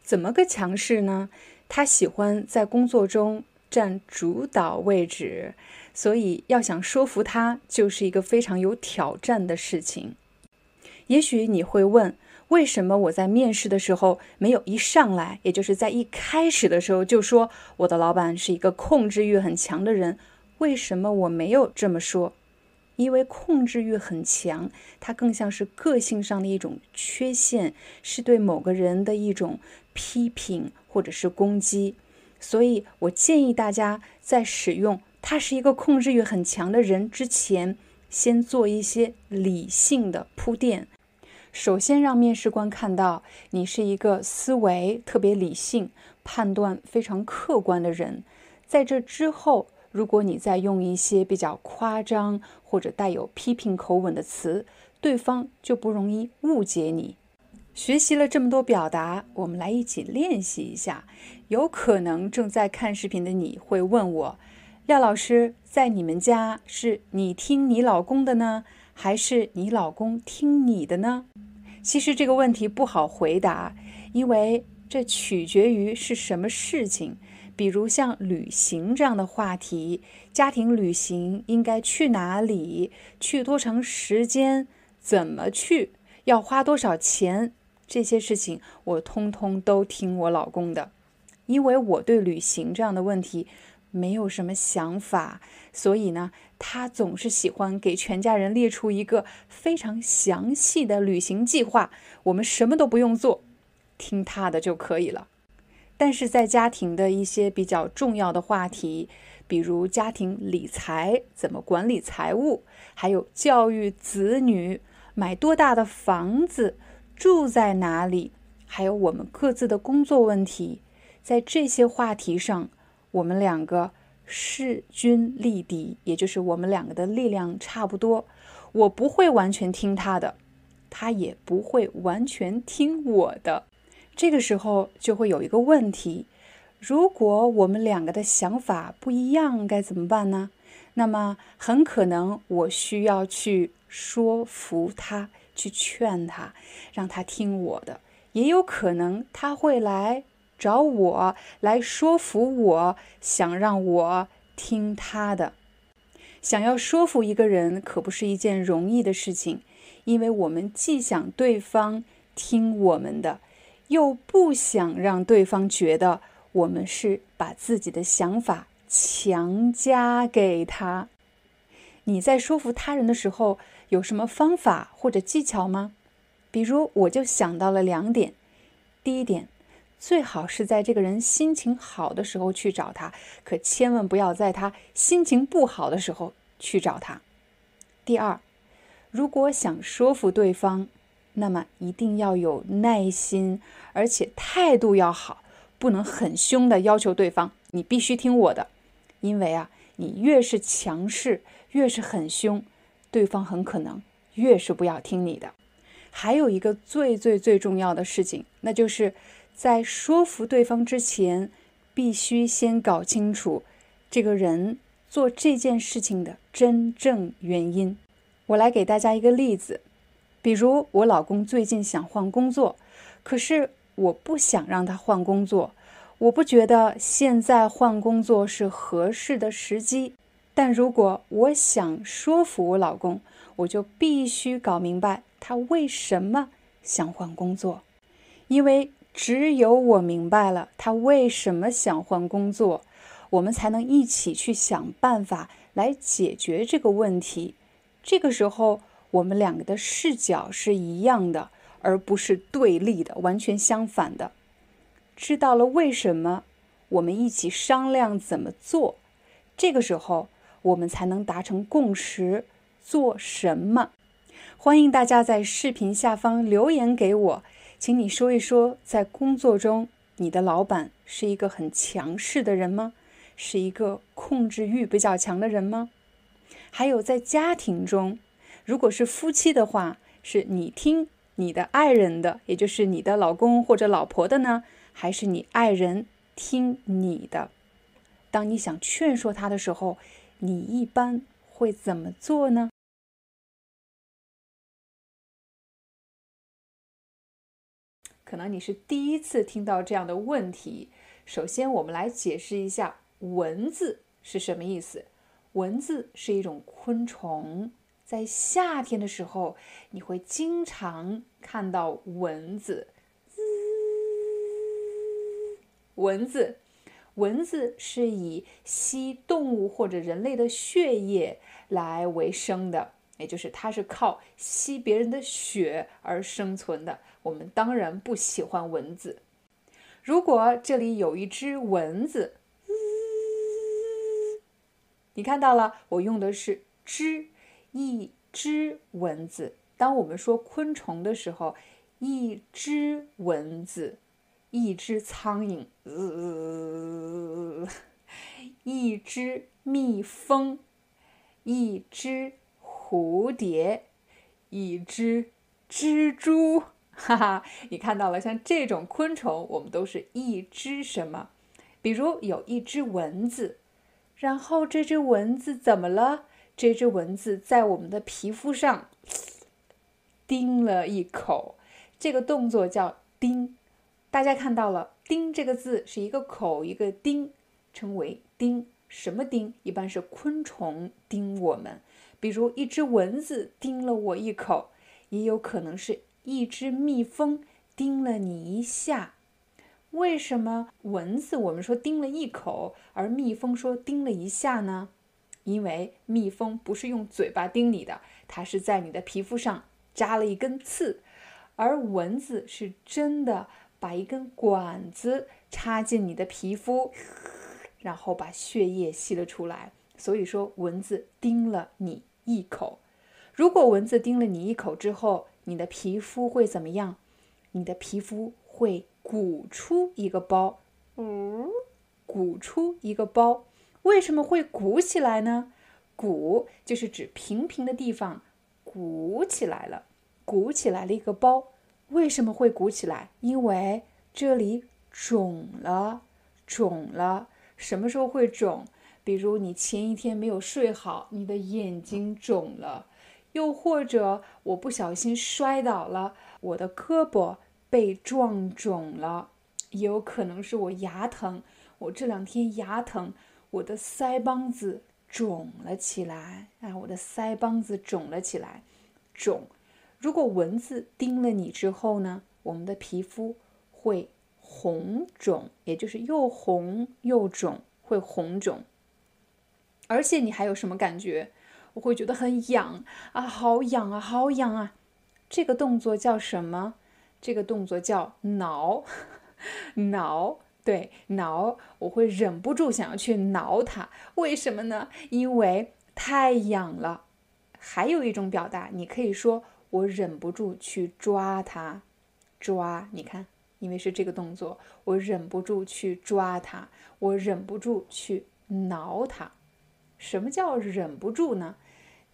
怎么个强势呢？他喜欢在工作中占主导位置，所以要想说服他，就是一个非常有挑战的事情。也许你会问，为什么我在面试的时候没有一上来，也就是在一开始的时候就说我的老板是一个控制欲很强的人？为什么我没有这么说？因为控制欲很强，它更像是个性上的一种缺陷，是对某个人的一种批评或者是攻击。所以我建议大家在使用“他是一个控制欲很强的人”之前，先做一些理性的铺垫。首先让面试官看到你是一个思维特别理性、判断非常客观的人。在这之后。如果你再用一些比较夸张或者带有批评口吻的词，对方就不容易误解你。学习了这么多表达，我们来一起练习一下。有可能正在看视频的你会问我：廖老师，在你们家是你听你老公的呢，还是你老公听你的呢？其实这个问题不好回答，因为这取决于是什么事情。比如像旅行这样的话题，家庭旅行应该去哪里？去多长时间？怎么去？要花多少钱？这些事情我通通都听我老公的，因为我对旅行这样的问题没有什么想法，所以呢，他总是喜欢给全家人列出一个非常详细的旅行计划，我们什么都不用做，听他的就可以了。但是在家庭的一些比较重要的话题，比如家庭理财怎么管理财务，还有教育子女、买多大的房子、住在哪里，还有我们各自的工作问题，在这些话题上，我们两个势均力敌，也就是我们两个的力量差不多。我不会完全听他的，他也不会完全听我的。这个时候就会有一个问题：如果我们两个的想法不一样，该怎么办呢？那么很可能我需要去说服他，去劝他，让他听我的；也有可能他会来找我来说服我，想让我听他的。想要说服一个人，可不是一件容易的事情，因为我们既想对方听我们的。又不想让对方觉得我们是把自己的想法强加给他。你在说服他人的时候有什么方法或者技巧吗？比如，我就想到了两点。第一点，最好是在这个人心情好的时候去找他，可千万不要在他心情不好的时候去找他。第二，如果想说服对方。那么一定要有耐心，而且态度要好，不能很凶的要求对方，你必须听我的，因为啊，你越是强势，越是很凶，对方很可能越是不要听你的。还有一个最最最重要的事情，那就是在说服对方之前，必须先搞清楚这个人做这件事情的真正原因。我来给大家一个例子。比如我老公最近想换工作，可是我不想让他换工作，我不觉得现在换工作是合适的时机。但如果我想说服我老公，我就必须搞明白他为什么想换工作，因为只有我明白了他为什么想换工作，我们才能一起去想办法来解决这个问题。这个时候。我们两个的视角是一样的，而不是对立的，完全相反的。知道了为什么，我们一起商量怎么做，这个时候我们才能达成共识。做什么？欢迎大家在视频下方留言给我，请你说一说，在工作中，你的老板是一个很强势的人吗？是一个控制欲比较强的人吗？还有在家庭中，如果是夫妻的话，是你听你的爱人的，也就是你的老公或者老婆的呢，还是你爱人听你的？当你想劝说他的时候，你一般会怎么做呢？可能你是第一次听到这样的问题。首先，我们来解释一下“蚊子”是什么意思。蚊子是一种昆虫，在夏天的时候，你会经常看到蚊子。蚊子，蚊子是以吸动物或者人类的血液来为生的。也就是它是靠吸别人的血而生存的。我们当然不喜欢蚊子。如果这里有一只蚊子，你看到了，我用的是“只”，一只蚊子。当我们说昆虫的时候，一只蚊子，一只苍蝇，一只蜜蜂，一只。蝴蝶，一只蜘蛛，哈哈，你看到了？像这种昆虫，我们都是一只什么？比如有一只蚊子，然后这只蚊子怎么了？这只蚊子在我们的皮肤上叮了一口，这个动作叫叮。大家看到了，叮这个字是一个口一个叮，称为叮。什么叮？一般是昆虫叮我们。比如一只蚊子叮了我一口，也有可能是一只蜜蜂叮了你一下。为什么蚊子我们说叮了一口，而蜜蜂说叮了一下呢？因为蜜蜂不是用嘴巴叮你的，它是在你的皮肤上扎了一根刺，而蚊子是真的把一根管子插进你的皮肤，然后把血液吸了出来。所以说，蚊子叮了你。一口，如果蚊子叮了你一口之后，你的皮肤会怎么样？你的皮肤会鼓出一个包，嗯，鼓出一个包。为什么会鼓起来呢？鼓就是指平平的地方鼓起来了，鼓起来了一个包。为什么会鼓起来？因为这里肿了，肿了。什么时候会肿？比如你前一天没有睡好，你的眼睛肿了；又或者我不小心摔倒了，我的胳膊被撞肿了；也有可能是我牙疼，我这两天牙疼，我的腮帮子肿了起来。啊，我的腮帮子肿了起来，肿。如果蚊子叮了你之后呢，我们的皮肤会红肿，也就是又红又肿，会红肿。而且你还有什么感觉？我会觉得很痒啊，好痒啊，好痒啊！这个动作叫什么？这个动作叫挠，挠，对，挠。我会忍不住想要去挠它，为什么呢？因为太痒了。还有一种表达，你可以说我忍不住去抓它，抓。你看，因为是这个动作，我忍不住去抓它，我忍不住去挠它。什么叫忍不住呢？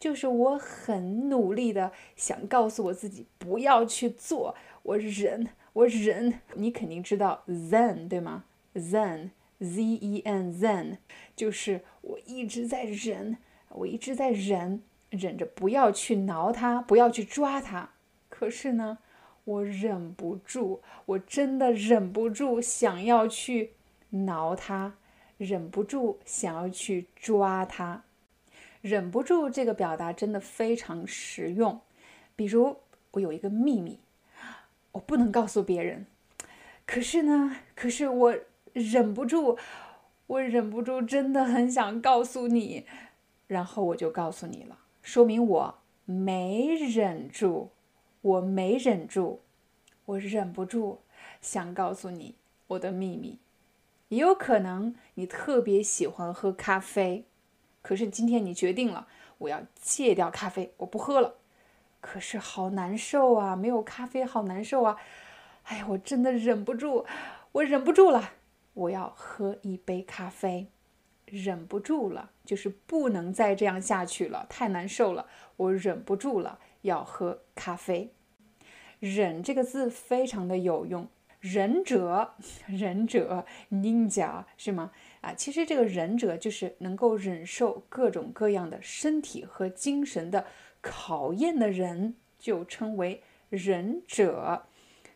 就是我很努力的想告诉我自己不要去做，我忍，我忍。你肯定知道 zen 对吗？zen，z e n zen，就是我一直在忍，我一直在忍，忍着不要去挠它，不要去抓它。可是呢，我忍不住，我真的忍不住想要去挠它。忍不住想要去抓它，忍不住这个表达真的非常实用。比如，我有一个秘密，我不能告诉别人，可是呢，可是我忍不住，我忍不住，真的很想告诉你，然后我就告诉你了，说明我没忍住，我没忍住，我忍不住想告诉你我的秘密。也有可能你特别喜欢喝咖啡，可是今天你决定了我要戒掉咖啡，我不喝了。可是好难受啊，没有咖啡好难受啊！哎呀，我真的忍不住，我忍不住了，我要喝一杯咖啡。忍不住了，就是不能再这样下去了，太难受了，我忍不住了，要喝咖啡。忍这个字非常的有用，忍者，忍者，ninja 是吗？啊，其实这个忍者就是能够忍受各种各样的身体和精神的考验的人，就称为忍者。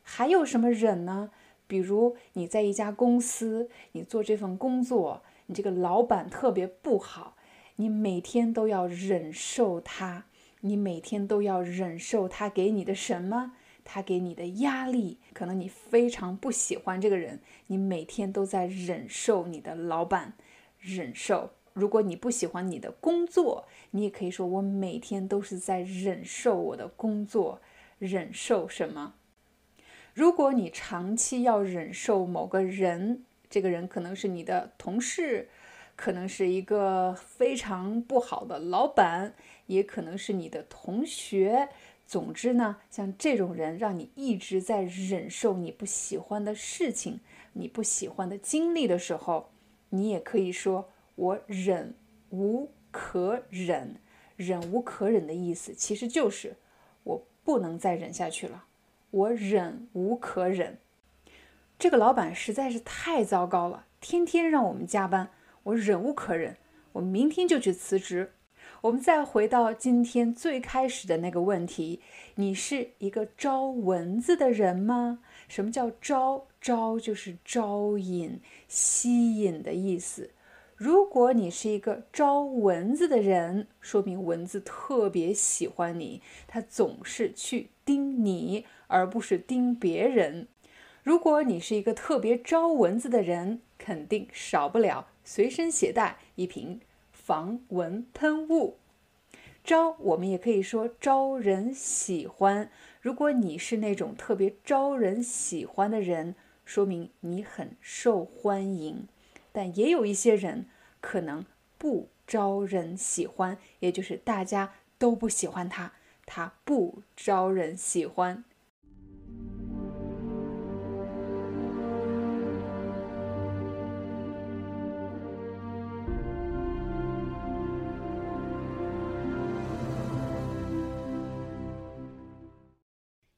还有什么忍呢？比如你在一家公司，你做这份工作。你这个老板特别不好，你每天都要忍受他，你每天都要忍受他给你的什么？他给你的压力，可能你非常不喜欢这个人，你每天都在忍受你的老板，忍受。如果你不喜欢你的工作，你也可以说我每天都是在忍受我的工作，忍受什么？如果你长期要忍受某个人，这个人可能是你的同事，可能是一个非常不好的老板，也可能是你的同学。总之呢，像这种人让你一直在忍受你不喜欢的事情、你不喜欢的经历的时候，你也可以说“我忍无可忍”。忍无可忍的意思其实就是我不能再忍下去了，我忍无可忍。这个老板实在是太糟糕了，天天让我们加班，我忍无可忍，我明天就去辞职。我们再回到今天最开始的那个问题：你是一个招蚊子的人吗？什么叫招？招就是招引、吸引的意思。如果你是一个招蚊子的人，说明蚊子特别喜欢你，它总是去叮你，而不是叮别人。如果你是一个特别招蚊子的人，肯定少不了随身携带一瓶防蚊喷雾。招，我们也可以说招人喜欢。如果你是那种特别招人喜欢的人，说明你很受欢迎。但也有一些人可能不招人喜欢，也就是大家都不喜欢他，他不招人喜欢。